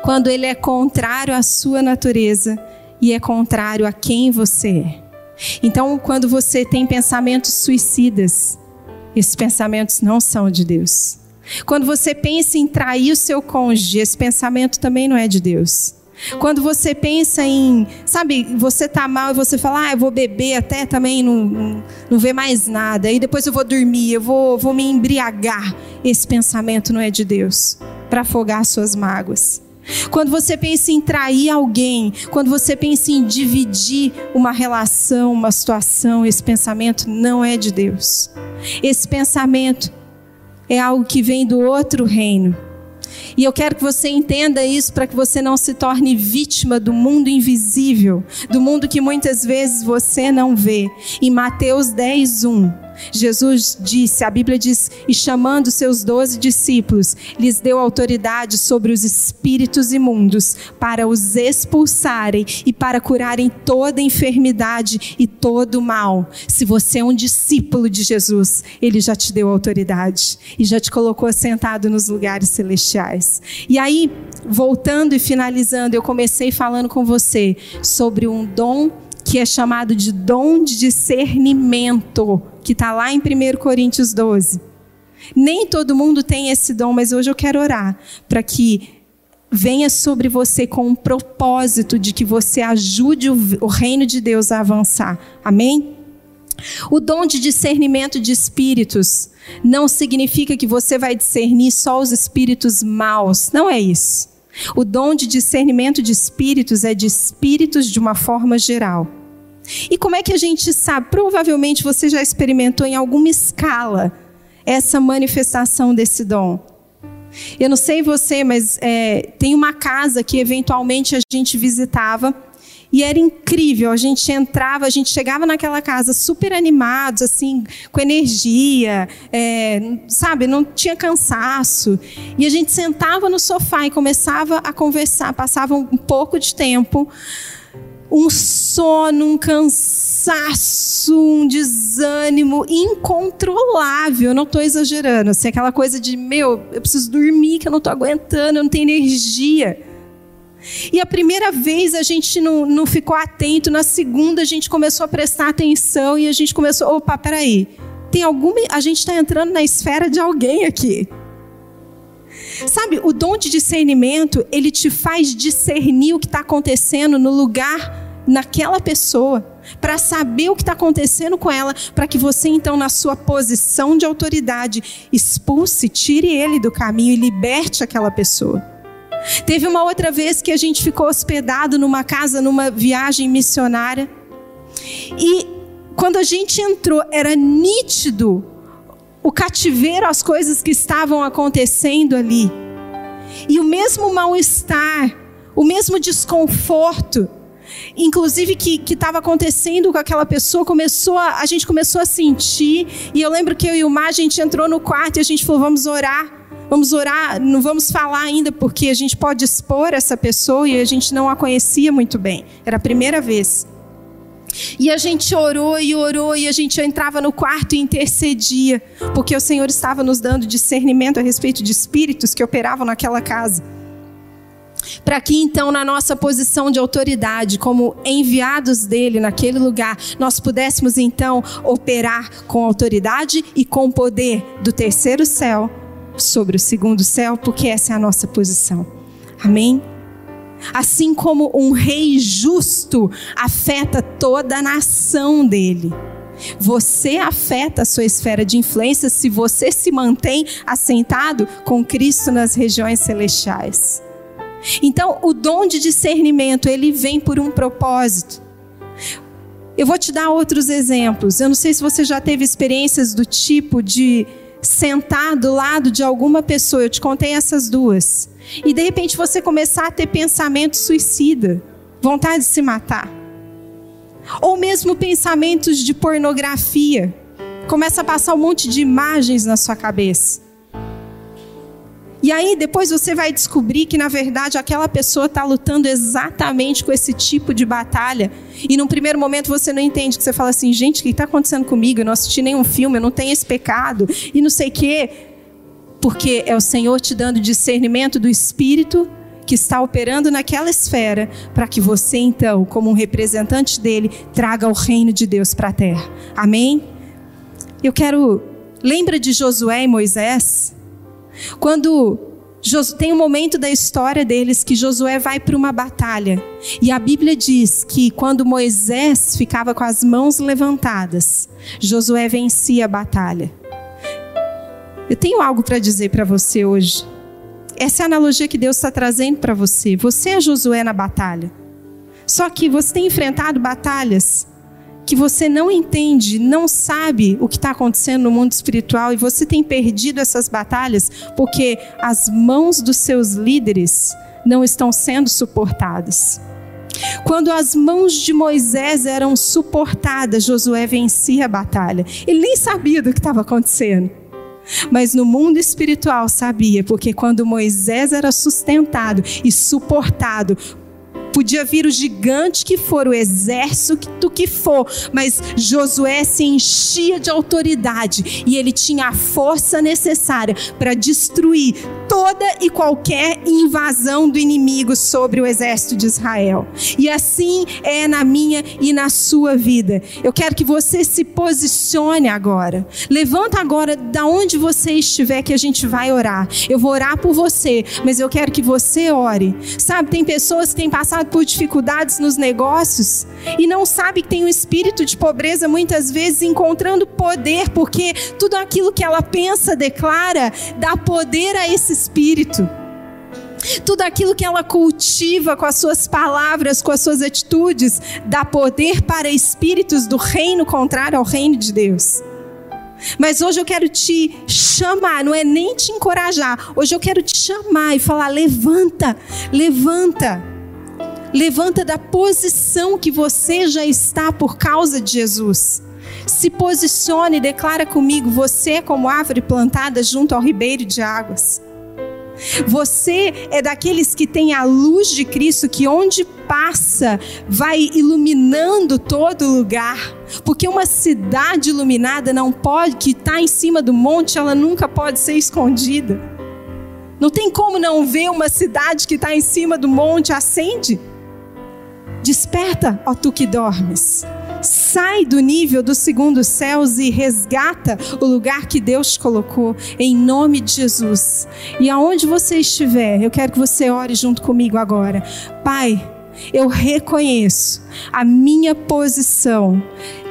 Quando ele é contrário à sua natureza e é contrário a quem você é. Então, quando você tem pensamentos suicidas, esses pensamentos não são de Deus. Quando você pensa em trair o seu cônjuge, esse pensamento também não é de Deus. Quando você pensa em, sabe, você tá mal e você fala, ah, eu vou beber até também não, não, ver mais nada, e depois eu vou dormir, eu vou, vou me embriagar. Esse pensamento não é de Deus para afogar suas mágoas. Quando você pensa em trair alguém, quando você pensa em dividir uma relação, uma situação, esse pensamento não é de Deus. Esse pensamento é algo que vem do outro reino. E eu quero que você entenda isso para que você não se torne vítima do mundo invisível, do mundo que muitas vezes você não vê. Em Mateus 10, 1. Jesus disse, a Bíblia diz, e chamando seus doze discípulos, lhes deu autoridade sobre os espíritos imundos para os expulsarem e para curarem toda enfermidade e todo mal. Se você é um discípulo de Jesus, ele já te deu autoridade e já te colocou sentado nos lugares celestiais. E aí, voltando e finalizando, eu comecei falando com você sobre um dom que é chamado de dom de discernimento, que está lá em 1 Coríntios 12. Nem todo mundo tem esse dom, mas hoje eu quero orar para que venha sobre você com um propósito de que você ajude o, o reino de Deus a avançar. Amém? O dom de discernimento de espíritos não significa que você vai discernir só os espíritos maus. Não é isso. O dom de discernimento de espíritos é de espíritos de uma forma geral. E como é que a gente sabe? Provavelmente você já experimentou em alguma escala essa manifestação desse dom. Eu não sei você, mas é, tem uma casa que eventualmente a gente visitava e era incrível. A gente entrava, a gente chegava naquela casa super animados, assim, com energia, é, sabe? Não tinha cansaço. E a gente sentava no sofá e começava a conversar. Passava um pouco de tempo um sono, um cansaço, um desânimo incontrolável. Eu não estou exagerando. Assim, aquela coisa de, meu, eu preciso dormir, que eu não estou aguentando, eu não tenho energia. E a primeira vez a gente não, não ficou atento, na segunda a gente começou a prestar atenção e a gente começou, opa, peraí, tem alguma, a gente está entrando na esfera de alguém aqui. Sabe, o dom de discernimento, ele te faz discernir o que está acontecendo no lugar, naquela pessoa, para saber o que está acontecendo com ela, para que você, então, na sua posição de autoridade, expulse, tire ele do caminho e liberte aquela pessoa. Teve uma outra vez que a gente ficou hospedado numa casa, numa viagem missionária, e quando a gente entrou, era nítido o cativeiro às coisas que estavam acontecendo ali. E o mesmo mal-estar, o mesmo desconforto, inclusive que estava acontecendo com aquela pessoa, começou a, a gente começou a sentir. E eu lembro que eu e o Mar, a gente entrou no quarto e a gente falou: vamos orar. Vamos orar, não vamos falar ainda porque a gente pode expor essa pessoa e a gente não a conhecia muito bem. Era a primeira vez. E a gente orou e orou e a gente entrava no quarto e intercedia, porque o Senhor estava nos dando discernimento a respeito de espíritos que operavam naquela casa. Para que então, na nossa posição de autoridade, como enviados dele naquele lugar, nós pudéssemos então operar com autoridade e com poder do terceiro céu sobre o segundo céu, porque essa é a nossa posição. Amém? Assim como um rei justo afeta toda a nação dele. Você afeta a sua esfera de influência se você se mantém assentado com Cristo nas regiões celestiais. Então, o dom de discernimento, ele vem por um propósito. Eu vou te dar outros exemplos. Eu não sei se você já teve experiências do tipo de sentar do lado de alguma pessoa. Eu te contei essas duas e de repente você começar a ter pensamento suicida, vontade de se matar. Ou mesmo pensamentos de pornografia. Começa a passar um monte de imagens na sua cabeça. E aí depois você vai descobrir que na verdade aquela pessoa está lutando exatamente com esse tipo de batalha. E num primeiro momento você não entende, que você fala assim, gente, o que está acontecendo comigo? Eu não assisti nenhum filme, eu não tenho esse pecado e não sei o quê. Porque é o Senhor te dando discernimento do Espírito que está operando naquela esfera, para que você então, como um representante dele, traga o reino de Deus para a terra. Amém? Eu quero. Lembra de Josué e Moisés? Quando tem um momento da história deles que Josué vai para uma batalha. E a Bíblia diz que quando Moisés ficava com as mãos levantadas, Josué vencia a batalha. Eu tenho algo para dizer para você hoje. Essa é a analogia que Deus está trazendo para você. Você é Josué na batalha. Só que você tem enfrentado batalhas que você não entende, não sabe o que está acontecendo no mundo espiritual e você tem perdido essas batalhas porque as mãos dos seus líderes não estão sendo suportadas. Quando as mãos de Moisés eram suportadas, Josué vencia a batalha. Ele nem sabia do que estava acontecendo. Mas no mundo espiritual sabia, porque quando Moisés era sustentado e suportado Podia vir o gigante que for, o exército que for, mas Josué se enchia de autoridade e ele tinha a força necessária para destruir toda e qualquer invasão do inimigo sobre o exército de Israel. E assim é na minha e na sua vida. Eu quero que você se posicione agora. Levanta agora da onde você estiver que a gente vai orar. Eu vou orar por você, mas eu quero que você ore. Sabe, tem pessoas que têm passado passado por dificuldades nos negócios e não sabe que tem um espírito de pobreza muitas vezes encontrando poder, porque tudo aquilo que ela pensa, declara, dá poder a esse espírito. Tudo aquilo que ela cultiva com as suas palavras, com as suas atitudes, dá poder para espíritos do reino contrário ao reino de Deus. Mas hoje eu quero te chamar, não é nem te encorajar. Hoje eu quero te chamar e falar: levanta, levanta. Levanta da posição que você já está por causa de Jesus. Se posicione e declara comigo: você é como árvore plantada junto ao ribeiro de águas. Você é daqueles que tem a luz de Cristo que onde passa vai iluminando todo lugar. Porque uma cidade iluminada não pode, que está em cima do monte, ela nunca pode ser escondida. Não tem como não ver uma cidade que está em cima do monte acende. Desperta, ó tu que dormes. Sai do nível dos segundos céus e resgata o lugar que Deus colocou, em nome de Jesus. E aonde você estiver, eu quero que você ore junto comigo agora. Pai, eu reconheço a minha posição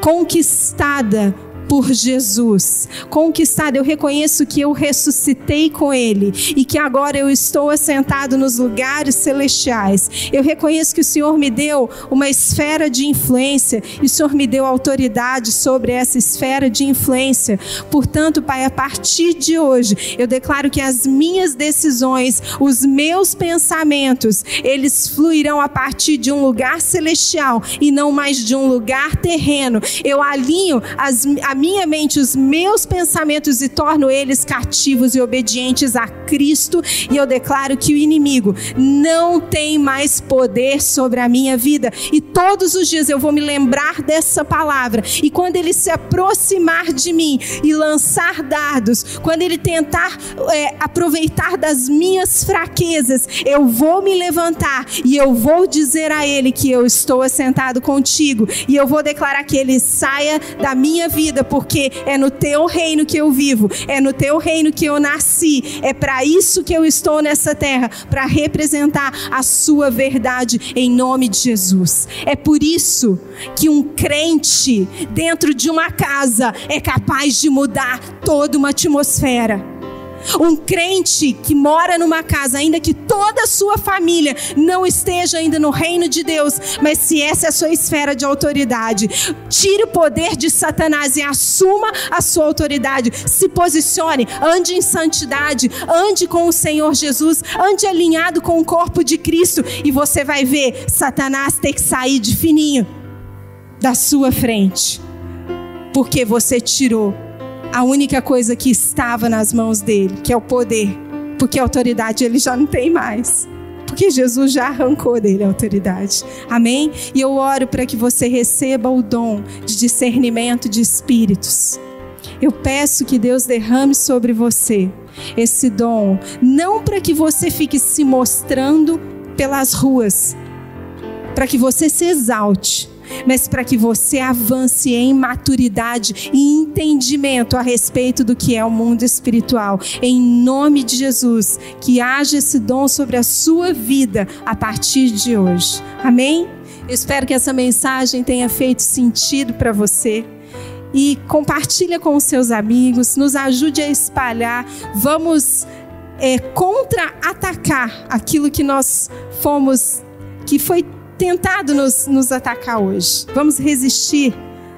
conquistada por Jesus. Conquistado, eu reconheço que eu ressuscitei com Ele e que agora eu estou assentado nos lugares celestiais. Eu reconheço que o Senhor me deu uma esfera de influência e o Senhor me deu autoridade sobre essa esfera de influência. Portanto, Pai, a partir de hoje, eu declaro que as minhas decisões, os meus pensamentos, eles fluirão a partir de um lugar celestial e não mais de um lugar terreno. Eu alinho as, a minha mente os meus pensamentos e torno eles cativos e obedientes a Cristo, e eu declaro que o inimigo não tem mais poder sobre a minha vida. E todos os dias eu vou me lembrar dessa palavra, e quando ele se aproximar de mim e lançar dardos, quando ele tentar é, aproveitar das minhas fraquezas, eu vou me levantar e eu vou dizer a ele que eu estou assentado contigo, e eu vou declarar que ele saia da minha vida porque é no teu reino que eu vivo, é no teu reino que eu nasci, é para isso que eu estou nessa terra, para representar a sua verdade em nome de Jesus. É por isso que um crente dentro de uma casa é capaz de mudar toda uma atmosfera. Um crente que mora numa casa, ainda que toda a sua família não esteja ainda no reino de Deus, mas se essa é a sua esfera de autoridade, tire o poder de Satanás e assuma a sua autoridade. Se posicione, ande em santidade, ande com o Senhor Jesus, ande alinhado com o corpo de Cristo e você vai ver Satanás ter que sair de fininho da sua frente, porque você tirou a única coisa que estava nas mãos dele, que é o poder, porque a autoridade ele já não tem mais. Porque Jesus já arrancou dele a autoridade. Amém? E eu oro para que você receba o dom de discernimento de espíritos. Eu peço que Deus derrame sobre você esse dom, não para que você fique se mostrando pelas ruas, para que você se exalte, mas para que você avance em maturidade e entendimento a respeito do que é o mundo espiritual. Em nome de Jesus, que haja esse dom sobre a sua vida a partir de hoje. Amém? Eu espero que essa mensagem tenha feito sentido para você e compartilha com os seus amigos, nos ajude a espalhar. Vamos é, contra-atacar aquilo que nós fomos, que foi tentado nos, nos atacar hoje. Vamos resistir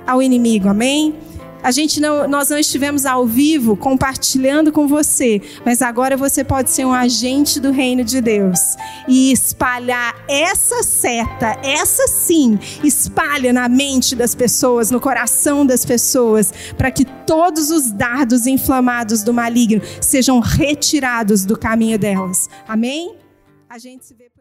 ao inimigo, amém? A gente não, nós não estivemos ao vivo compartilhando com você, mas agora você pode ser um agente do reino de Deus e espalhar essa seta, essa sim, espalha na mente das pessoas, no coração das pessoas, para que todos os dardos inflamados do maligno sejam retirados do caminho delas. Amém? A gente se vê por